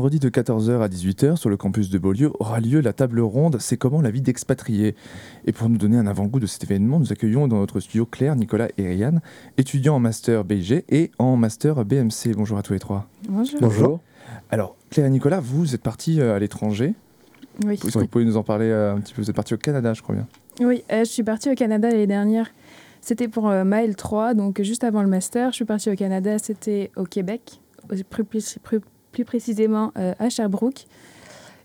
vendredi de 14h à 18h sur le campus de Beaulieu aura lieu la table ronde C'est comment la vie d'expatrié Et pour nous donner un avant-goût de cet événement, nous accueillons dans notre studio Claire, Nicolas et Ryan, étudiants en master BIG et en master BMC. Bonjour à tous les trois. Bonjour. Bonjour. Alors, Claire et Nicolas, vous êtes partis euh, à l'étranger. Oui. Est-ce que vous pouvez nous en parler euh, un petit peu? Vous êtes partis au Canada, je crois bien. Oui, euh, je suis partie au Canada l'année dernière. C'était pour euh, Mail 3, donc juste avant le master. Je suis partie au Canada, c'était au Québec, plus, plus, plus, précisément euh, à Sherbrooke.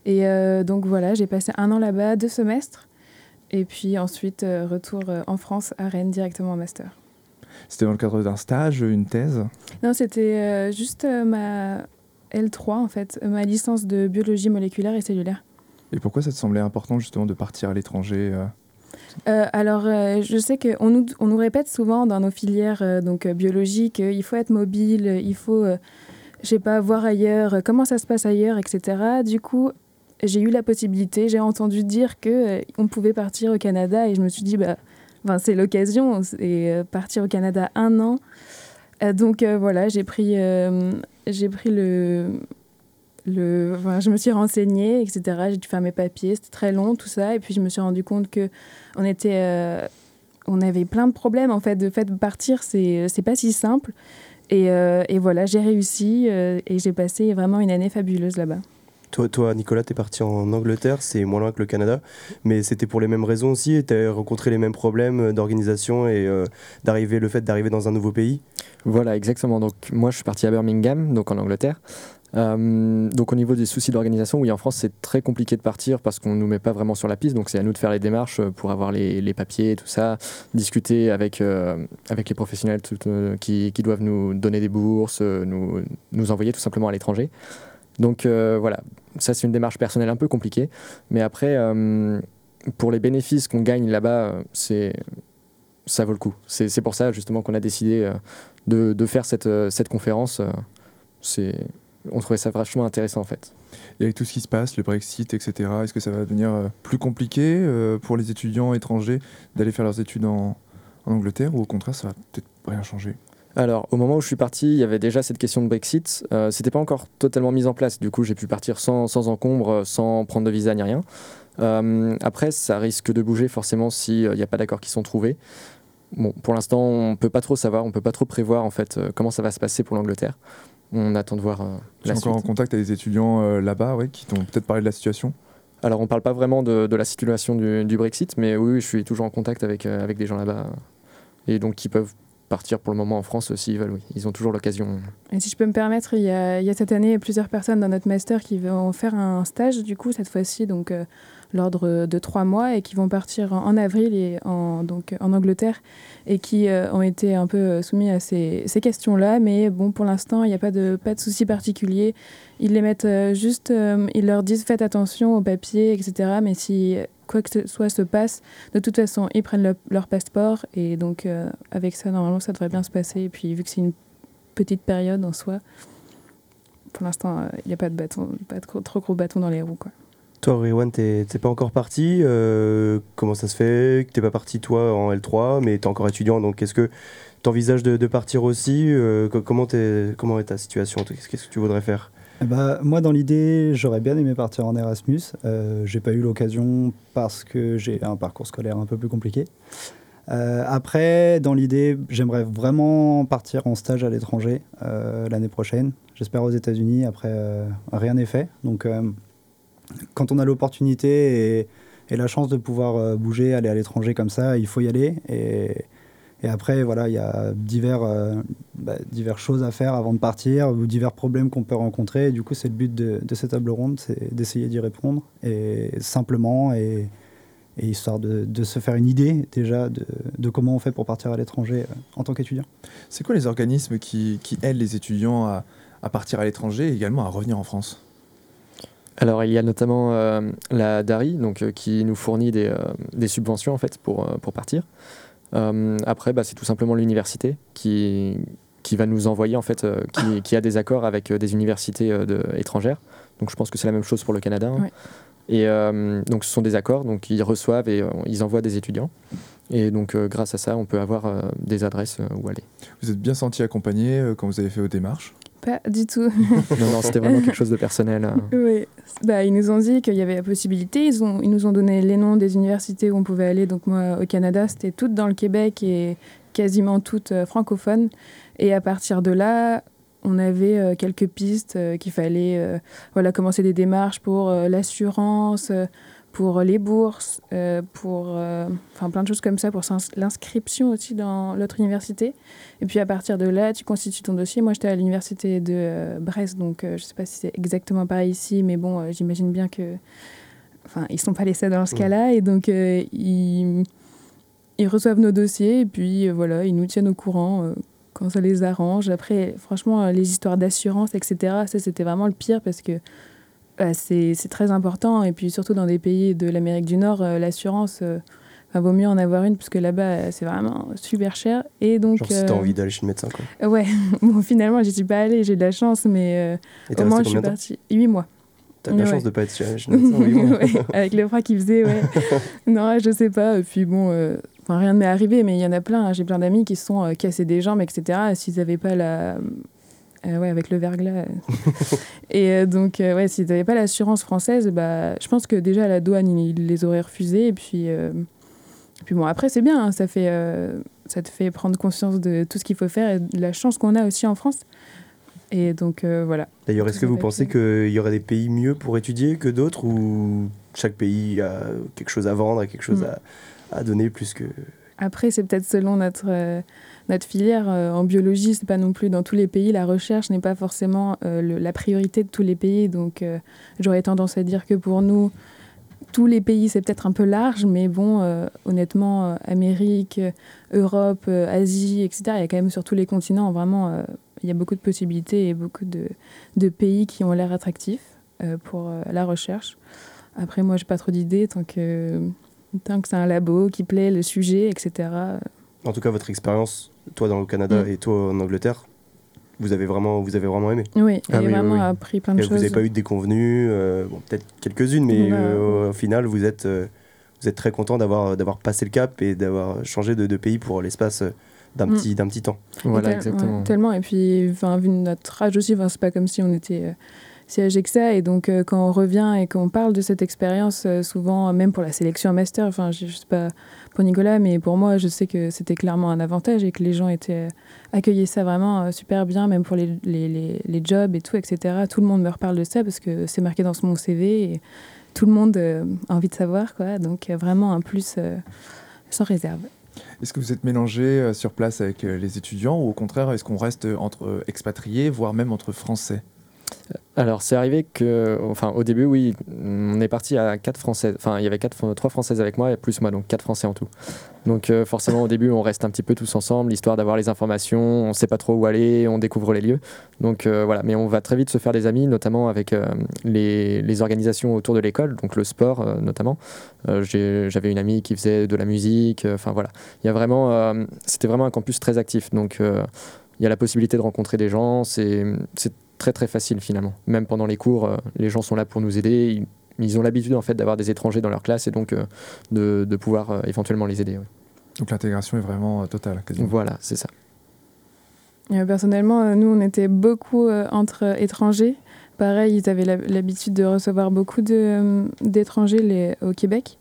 Et euh, donc voilà, j'ai passé un an là-bas, deux semestres. Et puis ensuite, euh, retour en France, à Rennes, directement en master. C'était dans le cadre d'un stage, une thèse? Non, c'était juste ma L3, en fait, ma licence de biologie moléculaire et cellulaire. Et pourquoi ça te semblait important justement de partir à l'étranger euh? Alors, euh, je sais qu'on nous, on nous répète souvent dans nos filières euh, donc, biologiques qu'il faut être mobile, il faut, je sais pas, voir ailleurs, euh, comment ça se passe ailleurs, etc. Du coup, j'ai eu la possibilité, j'ai entendu dire qu'on pouvait partir au Canada et je me suis dit, bah, c'est l'occasion, et euh, partir au Canada un an. Euh, donc euh, voilà, j'ai pris, euh, j'ai pris le, le, je me suis renseignée, etc. J'ai dû faire mes papiers, c'était très long tout ça, et puis je me suis rendu compte que on était, euh, on avait plein de problèmes en fait. De fait partir, c'est c'est pas si simple. Et, euh, et voilà, j'ai réussi euh, et j'ai passé vraiment une année fabuleuse là-bas. Toi, toi Nicolas, t'es parti en Angleterre, c'est moins loin que le Canada, mais c'était pour les mêmes raisons aussi, t'as rencontré les mêmes problèmes d'organisation et euh, d'arriver, le fait d'arriver dans un nouveau pays? Voilà, exactement. Donc moi, je suis parti à Birmingham, donc en Angleterre. Euh, donc au niveau des soucis d'organisation, oui, en France, c'est très compliqué de partir parce qu'on ne nous met pas vraiment sur la piste. Donc c'est à nous de faire les démarches pour avoir les, papiers, tout ça, discuter avec, euh, avec les professionnels euh, qui, qui doivent nous donner des bourses, euh, nous, nous envoyer tout simplement à l'étranger. Donc euh, voilà, ça c'est une démarche personnelle un peu compliquée. Mais après, euh, pour les bénéfices qu'on gagne là-bas, euh, c'est ça vaut le coup. C'est pour ça justement qu'on a décidé euh, de, de faire cette, euh, cette conférence. euh, C'est, on trouvait ça vachement intéressant en fait. Et avec tout ce qui se passe, le Brexit, etc., est-ce que ça va devenir euh, plus compliqué euh, pour les étudiants étrangers d'aller faire leurs études en, en Angleterre ou au contraire, ça va peut-être rien changer? Alors, au moment où je suis parti, il y avait déjà cette question de Brexit. Euh, C'était pas encore totalement mis en place. Du coup, j'ai pu partir sans, sans encombre, sans prendre de visa ni rien. Euh, après, ça risque de bouger forcément s'il n'y a pas d'accords qui sont trouvés. Bon, pour l'instant, on peut pas trop savoir, on peut pas trop prévoir en fait euh, comment ça va se passer pour l'Angleterre. On attend de voir euh, Tu es encore en contact avec des étudiants euh, là-bas ouais, qui t'ont peut-être parlé de la situation? Alors, on parle pas vraiment de, de la situation du, du Brexit, mais oui, je suis toujours en contact avec, euh, avec des gens là-bas. Et donc, qui peuvent partir pour le moment en France s'ils veulent, oui. Ils ont toujours l'occasion. Et si je peux me permettre, il y a, il y a cette année plusieurs personnes dans notre master qui vont faire un stage, du coup, cette fois-ci, donc euh, l'ordre de trois mois, et qui vont partir en, avril et en, donc, en Angleterre, et qui euh, ont été un peu euh, soumis à ces, ces questions-là. Mais bon, pour l'instant, il n'y a pas de, pas de souci particulier. Ils les mettent euh, juste, ils leur disent faites attention aux papiers, etc. Mais si quoi que ce soit se passe, de toute façon, ils prennent le- leur passeport, et donc avec ça, normalement, ça devrait bien se passer. Et puis, vu que c'est une petite période en soi. Pour l'instant, il n'y a pas de bâton, pas de trop gros bâton dans les roues. Quoi. Toi, Riwan, t'es pas encore parti. euh, comment ça se fait? Que t'es pas parti, toi, en L3, mais t'es encore étudiant, donc est-ce que t'envisages de, de partir aussi? Euh, co- comment, est ta situation? Qu'est-ce que tu voudrais faire? Ben, moi, dans l'idée, j'aurais bien aimé partir en Erasmus. Euh, j'ai pas eu l'occasion parce que j'ai un parcours scolaire un peu plus compliqué. Euh, après, dans l'idée, j'aimerais vraiment partir en stage à l'étranger l'année prochaine. J'espère aux États-Unis. Après, rien n'est fait. Donc, quand on a l'opportunité et, la chance de pouvoir euh, bouger, aller à l'étranger comme ça, il faut y aller. Et, après, voilà, il y a divers, euh, bah, diverses choses à faire avant de partir ou divers problèmes qu'on peut rencontrer. Et du coup, c'est le but de, cette table ronde, c'est d'essayer d'y répondre et simplement et, histoire de, se faire une idée déjà de, comment on fait pour partir à l'étranger euh, en tant qu'étudiant. C'est quoi les organismes qui, aident les étudiants à partir à l'étranger et également à revenir en France? Alors, il y a notamment euh, la DARI, donc, euh, qui nous fournit des, euh, des subventions en fait, pour, euh, pour partir. Euh, après, bah, c'est tout simplement l'université qui, qui va nous envoyer, en fait, euh, qui, qui a des accords avec euh, des universités euh, de, étrangères. Donc, je pense que c'est la même chose pour le Canada. hein. Et euh, donc, ce sont des accords, donc ils reçoivent et euh, ils envoient des étudiants. Et donc, euh, grâce à ça, on peut avoir euh, des adresses euh, où aller. Vous êtes bien senti accompagné euh, quand vous avez fait vos démarches? Pas du tout. non, non, c'était vraiment quelque chose de personnel. hein. Oui, bah, ils nous ont dit qu'il y avait la possibilité. Ils, ont, ils nous ont donné les noms des universités où on pouvait aller. Donc moi, au Canada, c'était toutes dans le Québec et quasiment toutes euh, francophones. Et à partir de là, on avait euh, quelques pistes euh, qu'il fallait voilà, commencer des démarches pour l'assurance, pour les bourses, euh, pour euh, enfin plein de choses comme ça, pour l'inscription aussi dans l'autre université. Et puis à partir de là, tu constitues ton dossier. Moi, j'étais à l'université de euh, Brest, donc je ne sais pas si c'est exactement pareil ici, mais bon, j'imagine bien que. Enfin, ils sont pas les seuls dans ce Mm. cas-là, et donc ils, ils reçoivent nos dossiers, et puis voilà, ils nous tiennent au courant quand ça les arrange. Après, franchement, les histoires d'assurance, etc., ça c'était vraiment le pire parce que euh, c'est très important, et puis surtout dans des pays de l'Amérique du Nord, euh, l'assurance. euh, Enfin, vaut mieux en avoir une parce que là-bas, euh, c'est vraiment super cher. Et donc, Genre, si t'as envie d'aller chez le médecin, quoi. Ouais, bon, finalement, j'y suis pas allée, j'ai de la chance, mais Et au moins, je suis partie 8 mois. T'as de la Ouais. chance de pas être chez le médecin, oui, bon. Ouais, avec le froid qu'il faisait, ouais. non, je sais pas. Et puis bon, euh, rien ne m'est arrivé, mais il y en a plein. hein. J'ai plein d'amis qui se sont euh, cassés des jambes, etc. S'ils n'avaient pas la. Euh, ouais, avec le verglas. et euh, donc, euh, ouais, s'ils n'avaient pas l'assurance française, bah, je pense que déjà à la douane, ils, ils les auraient refusés. Et puis, euh, puis bon, après, c'est bien. hein, ça, fait, euh, ça te fait prendre conscience de tout ce qu'il faut faire et de la chance qu'on a aussi en France. Et donc, voilà. D'ailleurs, est-ce que vous pensez qu'il y aurait des pays mieux pour étudier que d'autres ou chaque pays a quelque chose à vendre, a quelque chose Mm. à, à donner plus que. Après, c'est peut-être selon notre, euh, notre filière. Euh, en biologie, c'est pas non plus dans tous les pays. La recherche n'est pas forcément euh, la priorité de tous les pays. Donc, j'aurais tendance à dire que pour nous, tous les pays, c'est peut-être un peu large, mais bon, honnêtement, Amérique, Europe, Asie, etc., il y a quand même sur tous les continents, vraiment, il y a beaucoup de possibilités et beaucoup de, de pays qui ont l'air attractifs pour la recherche. Après, moi, j'ai pas trop d'idées tant que, tant que c'est un labo qui plaît, le sujet, etc. En tout cas, votre expérience, toi dans le Canada Mm. et toi en Angleterre, vous avez vraiment, vous avez vraiment aimé. Oui, Ah j'ai oui, vraiment oui, oui. appris plein de Et vous choses. n'avez pas eu de déconvenues, euh, bon, peut-être quelques-unes, mais Ouais. euh, au final, vous êtes, euh, vous êtes très content d'avoir, d'avoir passé le cap et d'avoir changé de, de pays pour l'espace euh, d'un Mm. petit, d'un petit temps. Voilà, Tel- exactement. ouais, tellement. Et puis, enfin, vu notre âge aussi, c'est pas comme si on était euh, si âgés que ça. Et donc, euh, quand on revient et qu'on parle de cette expérience, euh, souvent, même pour la sélection en master, enfin, je, je sais pas pour Nicolas, mais pour moi, je sais que c'était clairement un avantage et que les gens étaient euh, accueillaient ça vraiment super bien, même pour les, les, les, les jobs et tout, etc. Tout le monde me reparle de ça parce que c'est marqué dans mon CV et tout le monde a envie de savoir, quoi. Donc, vraiment un plus sans réserve. Est-ce que vous êtes mélangé sur place avec les étudiants ou au contraire, est-ce qu'on reste entre expatriés, voire même entre Français? Alors, c'est arrivé que, enfin, au début, oui, on est parti à quatre Françaises. Enfin, il y avait quatre, trois Françaises avec moi et plus moi, donc quatre Français en tout. Donc, euh, forcément, au début, on reste un petit peu tous ensemble, histoire d'avoir les informations. On ne sait pas trop où aller, on découvre les lieux. Donc, euh, voilà. Mais on va très vite se faire des amis, notamment avec euh, les, les organisations autour de l'école, donc le sport notamment. J'avais une amie qui faisait de la musique. Enfin, voilà. Il y a vraiment, c'était vraiment un campus très actif. Donc, il y a la possibilité de rencontrer des gens. C'est très très facile finalement. Même pendant les cours, euh, les gens sont là pour nous aider. Ils, ils ont l'habitude en fait d'avoir des étrangers dans leur classe et donc euh, de, de pouvoir euh, éventuellement les aider. ouais. Donc l'intégration est vraiment euh, totale, quasiment. Voilà, c'est ça. Euh, personnellement, euh, nous, on était beaucoup euh, entre étrangers. Pareil, ils avaient l'habitude de recevoir beaucoup euh, d'étrangers au Québec.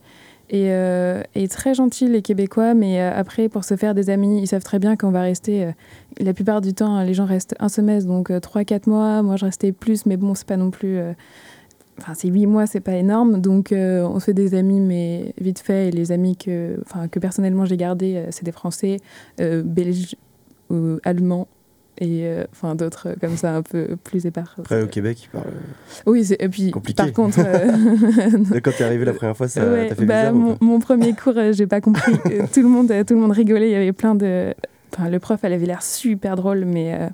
Et, euh, et très gentils, les Québécois. Mais euh, après, pour se faire des amis, ils savent très bien qu'on va rester. euh, la plupart du temps, les gens restent un semestre, donc 3-4 mois. Moi, je restais plus, mais bon, c'est pas non plus. Enfin, c'est 8 mois, c'est pas énorme. Donc, on se fait des amis, mais vite fait. Et les amis que, que personnellement j'ai gardés, c'est des Français, Belges ou Allemands et euh, enfin d'autres euh, comme ça un peu plus épars. Après, au Québec, ils parlent. Oui, c'est- et puis Compliqué. par contre, euh, Quand t'es arrivé la première fois, ça ouais, t'a fait bah, bizarre mon, premier cours, euh, j'ai pas compris. Euh, tout le monde, euh, tout le monde rigolait. Il y avait plein de. Enfin, le prof, elle avait l'air super drôle, mais euh,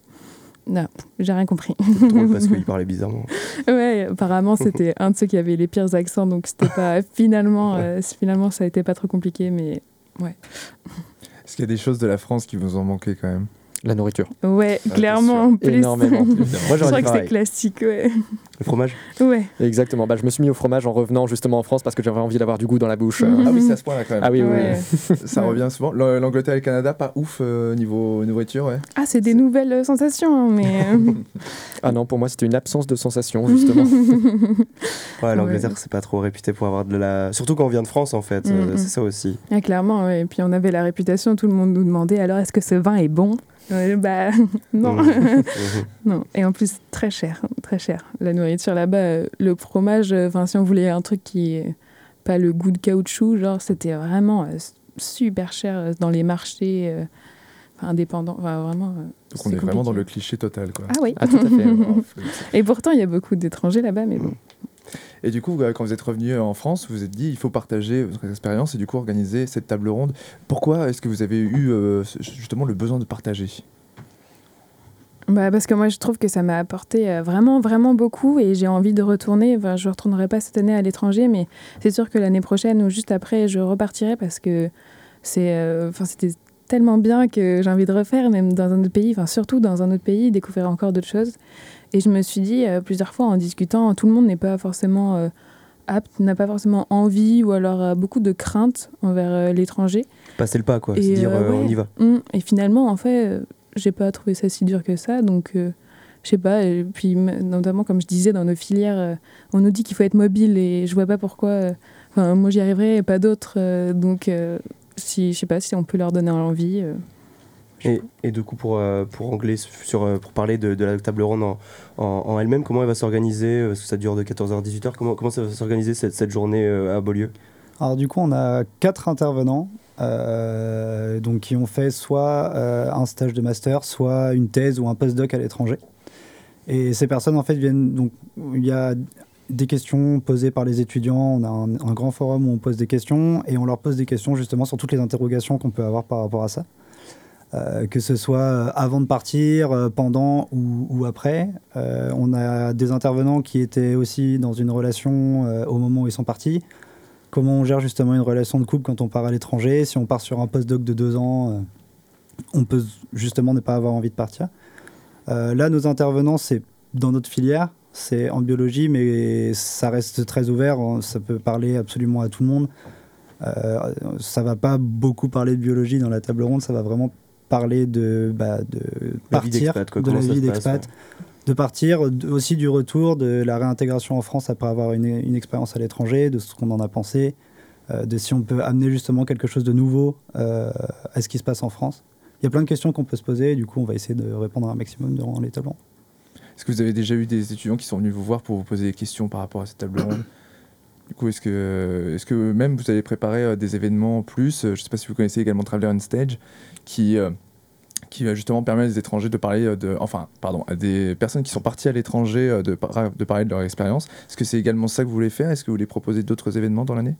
non, j'ai rien compris. Drôle parce qu'il parlait bizarrement. ouais, apparemment, c'était un de ceux qui avait les pires accents, donc c'était pas. Finalement, euh, finalement, ça a été pas trop compliqué, mais Est-ce qu'il y a des choses de la France qui vous ont manqué quand même? La nourriture. Ouais, c'est clairement, en plus. Énormément. Moi, Je crois que c'est classique, ouais. Le fromage Ouais. Exactement. Bah, je me suis mis au fromage en revenant justement en France parce que j'avais envie d'avoir du goût dans la bouche. Mhm. Ah oui, c'est à ce point-là quand même. Ah oui, oui, Ouais. oui. Ça revient souvent. L'Angleterre et le Canada, pas ouf euh, niveau nourriture, ouais. Ah, c'est des nouvelles euh, sensations, hein, mais. euh, Ah non, pour moi, c'était une absence de sensation, justement. Ouais, l'Angleterre, Ouais. c'est pas trop réputé pour avoir de la. Surtout quand on vient de France, en fait. euh, Mhm. c'est ça aussi. ah, clairement, ouais. Et puis on avait la réputation, tout le monde nous demandait alors est-ce que ce vin est bon? Ouais, Bah, non. Mhm. non. Et en plus, très cher, très cher. La nourriture là-bas, euh, le fromage, euh, enfin, si on voulait un truc qui pas le goût de caoutchouc, genre, c'était vraiment euh, super cher dans les marchés euh, indépendants. Enfin, vraiment. Donc on c'est est vraiment dans le cliché total, quoi. Ah oui. Ah, tout à fait. Et pourtant, il y a beaucoup d'étrangers là-bas, mais bon. Et du coup, euh, quand vous êtes revenu en France, vous vous êtes dit il faut partager votre expérience et du coup organiser cette table ronde. Pourquoi est-ce que vous avez eu euh, justement le besoin de partager? Bah, parce que moi, je trouve que ça m'a apporté euh, vraiment, vraiment beaucoup et j'ai envie de retourner. Enfin, je ne retournerai pas cette année à l'étranger, mais c'est sûr que l'année prochaine ou juste après, je repartirai parce que c'est, euh, enfin, c'était tellement bien que j'ai envie de refaire, même dans un autre pays, enfin, surtout dans un autre pays, découvrir encore d'autres choses. Et je me suis dit euh, plusieurs fois en discutant, tout le monde n'est pas forcément euh, apte, n'a pas forcément envie ou alors a beaucoup de craintes envers euh, l'étranger. Passer le pas, quoi. Et, Se dire, on y va. Hum, Et finalement, en fait, j'ai pas trouvé ça si dur que ça. Donc, je sais pas. Et puis, notamment, comme je disais, dans nos filières, euh, on nous dit qu'il faut être mobile et je vois pas pourquoi. euh, Enfin, moi, j'y arriverai et pas d'autres. euh, donc, si, je sais pas si on peut leur donner envie. Euh, Et, et du coup, pour, euh, pour, anglais, sur, euh, pour parler de, de la table ronde en, en, en elle-même, comment elle va s'organiser Parce que ça dure de 14h à 18h. Comment, comment ça va s'organiser cette, cette journée euh, à Beaulieu? Alors du coup, on a quatre intervenants euh, donc, qui ont fait soit euh, un stage de master, soit une thèse ou un postdoc à l'étranger. Et ces personnes, en fait, viennent... Donc, il y a des questions posées par les étudiants. On a un, un grand forum où on pose des questions et on leur pose des questions justement sur toutes les interrogations qu'on peut avoir par rapport à ça. Euh, que ce soit euh, avant de partir, euh, pendant ou, après. On a des intervenants qui étaient aussi dans une relation au moment où ils sont partis. Comment on gère justement une relation de couple quand on part à l'étranger? Si on part sur un postdoc de deux ans, on peut justement ne pas avoir envie de partir. Là, nos intervenants, c'est dans notre filière, c'est en biologie, mais ça reste très ouvert. Ça peut parler absolument à tout le monde. Euh, ça va pas beaucoup parler de biologie dans la table ronde, ça va vraiment parler de, bah, partir, de la vie d'expat, de partir, aussi du retour, de la réintégration en France après avoir une, une expérience à l'étranger, de ce qu'on en a pensé, euh, de si on peut amener justement quelque chose de nouveau euh, à ce qui se passe en France. Il y a plein de questions qu'on peut se poser, et du coup on va essayer de répondre à un maximum durant les tables rondes. Est-ce que vous avez déjà eu des étudiants qui sont venus vous voir pour vous poser des questions par rapport à cette table ronde? Du coup, est-ce que, est-ce que même vous avez préparé euh, des événements en plus euh, Je ne sais pas si vous connaissez également Traveler on Stage, qui, euh, qui va justement permettre aux étrangers de parler de, enfin, pardon, à des personnes qui sont parties à l'étranger de, par- de parler de leur expérience. Est-ce que c'est également ça que vous voulez faire? Est-ce que vous voulez proposer d'autres événements dans l'année?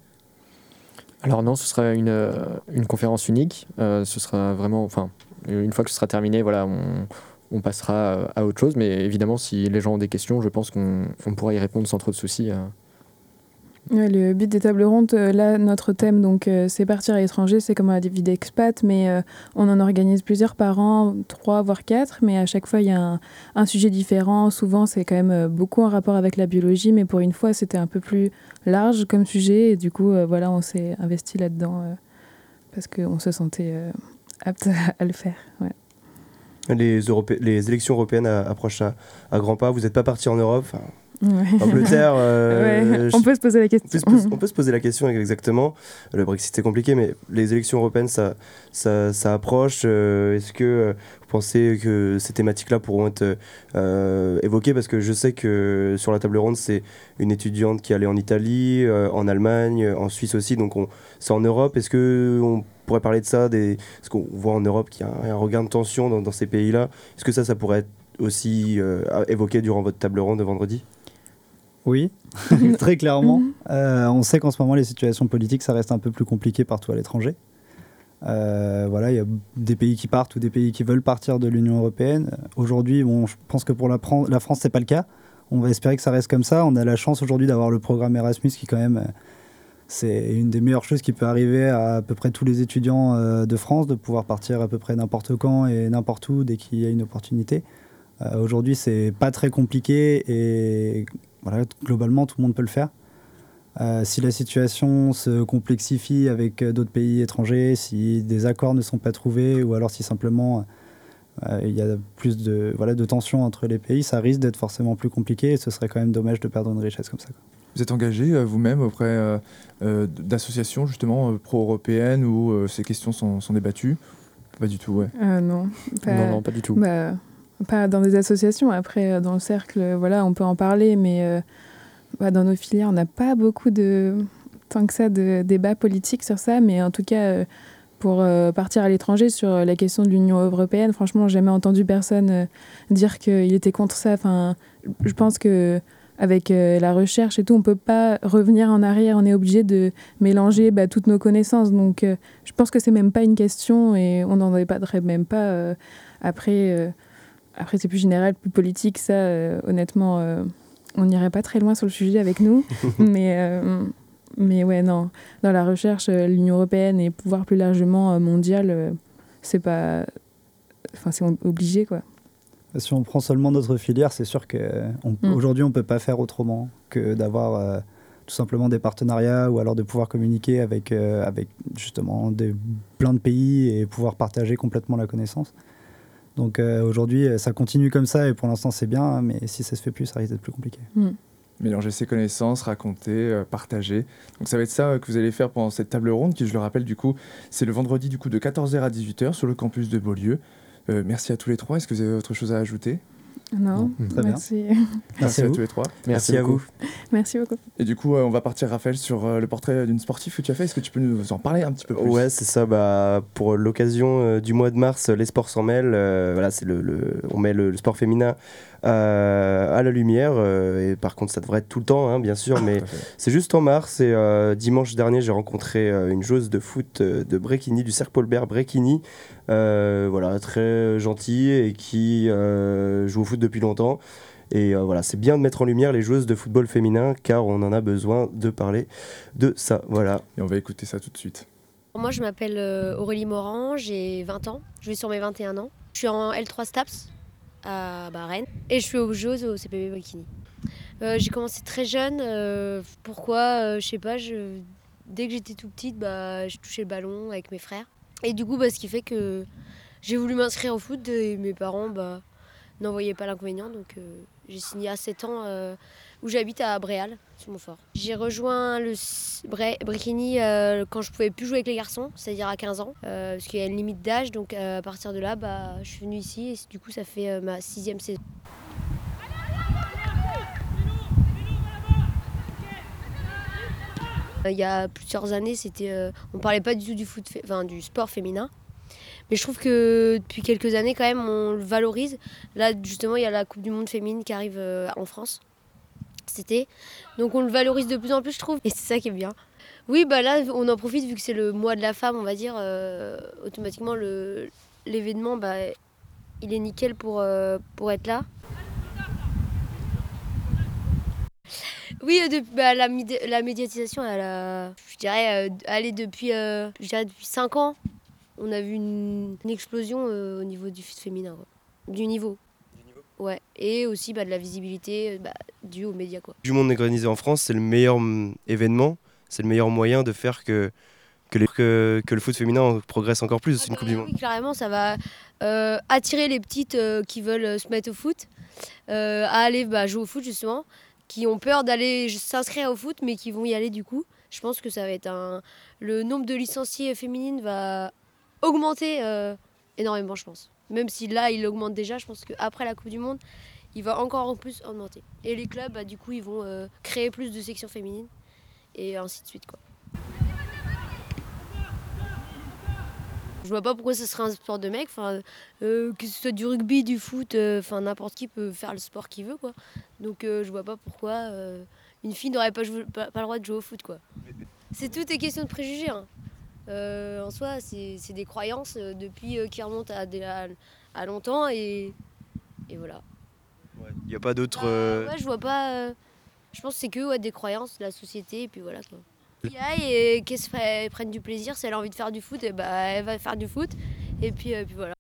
Alors non, ce sera une, une conférence unique. Ce sera vraiment, enfin, une fois que ce sera terminé, voilà, on, on passera à autre chose. Mais évidemment, si les gens ont des questions, je pense qu'on on pourra y répondre sans trop de soucis. Le but des tables rondes, euh, là, notre thème, donc, euh, c'est partir à l'étranger, c'est comme la vie d'expat, mais euh, on en organise plusieurs par an, trois voire quatre, mais à chaque fois, il y a un, sujet différent. Souvent, c'est quand même beaucoup en rapport avec la biologie, mais pour une fois, c'était un peu plus large comme sujet, et du coup, voilà, on s'est investi là-dedans parce qu'on se sentait apte à le faire. Les, Europé- les élections européennes approchent à grands pas. Vous n'êtes pas parti en Europe. Ouais. Angleterre. euh, Ouais, on peut se poser la On peut, question. on peut se poser la question exactement. Le Brexit c'est compliqué, mais les élections européennes ça, ça, ça approche. Euh, Est-ce que euh, vous pensez que ces thématiques-là pourront être euh, évoquées? Parce que je sais que sur la table ronde, c'est une étudiante qui allait en Italie, en Allemagne, en Suisse aussi. Donc on- c'est en Europe. Est-ce qu'on pourrait parler de ça des... Parce qu'on voit en Europe qu'il y a un, un regain de tension dans, dans ces pays-là? Est-ce que ça, ça pourrait être aussi évoqué durant votre table ronde de vendredi? Oui, très clairement. Mhm. Euh, on sait qu'en ce moment, les situations politiques, ça reste un peu plus compliqué partout à l'étranger. Euh, voilà, il y a des pays qui partent ou des pays qui veulent partir de l'Union européenne. Aujourd'hui, bon, je pense que pour la, la France, c'est pas le cas. On va espérer que ça reste comme ça. On a la chance aujourd'hui d'avoir le programme Erasmus qui, quand même, euh, c'est une des meilleures choses qui peut arriver à à peu près tous les étudiants euh, de France, de pouvoir partir à peu près n'importe quand et n'importe où dès qu'il y a une opportunité. Euh, Aujourd'hui, c'est pas très compliqué et voilà, globalement, tout le monde peut le faire. Euh, si la situation se complexifie avec euh, d'autres pays étrangers, si des accords ne sont pas trouvés ou alors si simplement euh, il y a plus de, voilà, de tensions entre les pays, ça risque d'être forcément plus compliqué et ce serait quand même dommage de perdre une richesse comme ça. quoi. Vous êtes engagé euh, vous-même auprès euh, euh, d'associations justement euh, pro-européennes où euh, ces questions sont, sont débattues? Pas du tout, ouais. Euh, non, pas, Non, non, pas du tout. bah, pas dans des associations. Après, euh, dans le cercle, voilà, on peut en parler, mais euh, bah, dans nos filières, on n'a pas beaucoup de tant que ça de débats politiques sur ça. Mais en tout cas, euh, pour partir à l'étranger sur la question de l'Union européenne, franchement, j'ai jamais entendu personne dire qu'il était contre ça. Enfin, je pense que avec la recherche et tout, on peut pas revenir en arrière. On est obligé de mélanger bah, toutes nos connaissances. Donc, je pense que c'est même pas une question et on n'en débattrait même pas. après, après c'est plus général, plus politique. Ça, euh, honnêtement, euh, on n'irait pas très loin sur le sujet avec nous. mais, euh, mais ouais, non. Dans la recherche, euh, l'Union européenne et pouvoir plus largement euh, mondial, euh, c'est pas. Enfin, c'est obligé, quoi. Si on prend seulement notre filière, c'est sûr qu'aujourd'hui, on ne peut pas faire autrement que d'avoir euh, tout simplement des partenariats ou alors de pouvoir communiquer avec, euh, avec justement des, plein de pays et pouvoir partager complètement la connaissance. Donc euh, aujourd'hui, euh, ça continue comme ça et pour l'instant, c'est bien, mais si ça se fait plus, ça risque d'être plus compliqué. Mélanger ses connaissances, raconter, euh, partager. Donc ça va être ça euh, que vous allez faire pendant cette table ronde qui, je le rappelle, du coup, c'est le vendredi du coup de 14h à 18h sur le campus de Beaulieu. Euh, merci à tous les trois. Est-ce que vous avez autre chose à ajouter? Non, Très bien. merci. Merci à vous. tous les trois. Merci à beaucoup. vous. merci beaucoup. Et du coup, euh, on va partir, Raphaël, sur euh, le portrait d'une sportive que tu as fait. Est-ce que tu peux nous en parler un petit peu plus? Ouais, c'est ça. Bah, pour l'occasion euh, du mois de mars, les sports s'en mêlent. euh, voilà, c'est le, le- on met le, le sport féminin euh, à la lumière. euh, et par contre, ça devrait être tout le temps, hein, bien sûr. Mais à fait. c'est juste en mars. Et euh, dimanche dernier, j'ai rencontré euh, une joueuse de foot euh, de Bréquigny, du Cercle Paulbert Bréquigny. Euh, voilà, très gentille et qui euh, joue au foot depuis longtemps. Et euh, voilà, c'est bien de mettre en lumière les joueuses de football féminin car on en a besoin de parler de ça. Voilà. Et on va écouter ça tout de suite. Moi, je m'appelle Aurélie Morand, j'ai 20 ans, je vais sur mes 21 ans. Je suis en L3 STAPS à bah, Rennes et je suis aux Jeux au CPB Bikini. Euh, j'ai commencé très jeune. euh, pourquoi euh, Je sais pas. Je... Dès que j'étais tout petite, bah, je touchais le ballon avec mes frères. Et du coup, bah, ce qui fait que j'ai voulu m'inscrire au foot et mes parents bah, n'en voyaient pas l'inconvénient. Donc euh, j'ai signé à 7 ans euh, où j'habite à Bréal, sur mon fort. J'ai rejoint le Bré- Bréquigny euh, quand je pouvais plus jouer avec les garçons, c'est-à-dire à 15 ans, euh, parce qu'il y a une limite d'âge. Donc à partir de là, bah, je suis venue ici et du coup, ça fait ma sixième saison. Il y a plusieurs années, c'était, euh, on parlait pas du tout du, foot, enfin, du sport féminin. Mais je trouve que depuis quelques années, quand même, on le valorise. Là, justement, il y a la Coupe du Monde féminine qui arrive euh, en France cet été. Donc on le valorise de plus en plus, je trouve. Et c'est ça qui est bien. Oui, bah là, on en profite vu que c'est le mois de la femme, on va dire. euh, automatiquement, l'événement, bah, il est nickel pour, euh, pour être là. Oui, euh, bah, la, la médiatisation, elle a, je dirais, euh, elle est depuis, euh, je dirais depuis 5 ans. On a vu une, une explosion euh, au niveau du foot féminin, quoi. du niveau. Ouais, et aussi bah, de la visibilité euh, bah, due aux médias. Quoi. du monde organisé en France, c'est le meilleur hum, événement, c'est le meilleur moyen de faire que, que, les- que- que le foot féminin progresse encore plus. C'est une Ah Coupe bah du Monde. Oui, clairement, ça va euh, attirer les petites euh, qui veulent euh, se mettre au foot, euh, à aller bah, jouer au foot justement, qui ont peur d'aller s'inscrire au foot, mais qui vont y aller du coup. Je pense que ça va être un. Le nombre de licenciés féminines va augmenter euh, énormément, je pense. Même si là, il augmente déjà, je pense qu'après la Coupe du Monde, il va encore en plus augmenter. Et les clubs, bah, du coup, ils vont euh, créer plus de sections féminines, et ainsi de suite. Quoi. Je vois pas pourquoi ce serait un sport de mec. Enfin, euh, que ce soit du rugby, du foot, euh, enfin n'importe qui peut faire le sport qu'il veut, quoi. Donc euh, je vois pas pourquoi euh, une fille n'aurait pas, pas, pas le droit de jouer au foot, quoi. C'est tout est question de préjugés. hein. En soi, c'est des croyances depuis qui remontent à, des- à, à longtemps et, et voilà. Il n'y a pas d'autre. Bah, ouais, je vois pas. je pense que c'est que ouais, des croyances, la société et puis voilà. Quoi. Y aille et qu'elle prenne du plaisir. Si elle a envie de faire du foot, et bah, elle va faire du foot. Et puis, euh, puis voilà.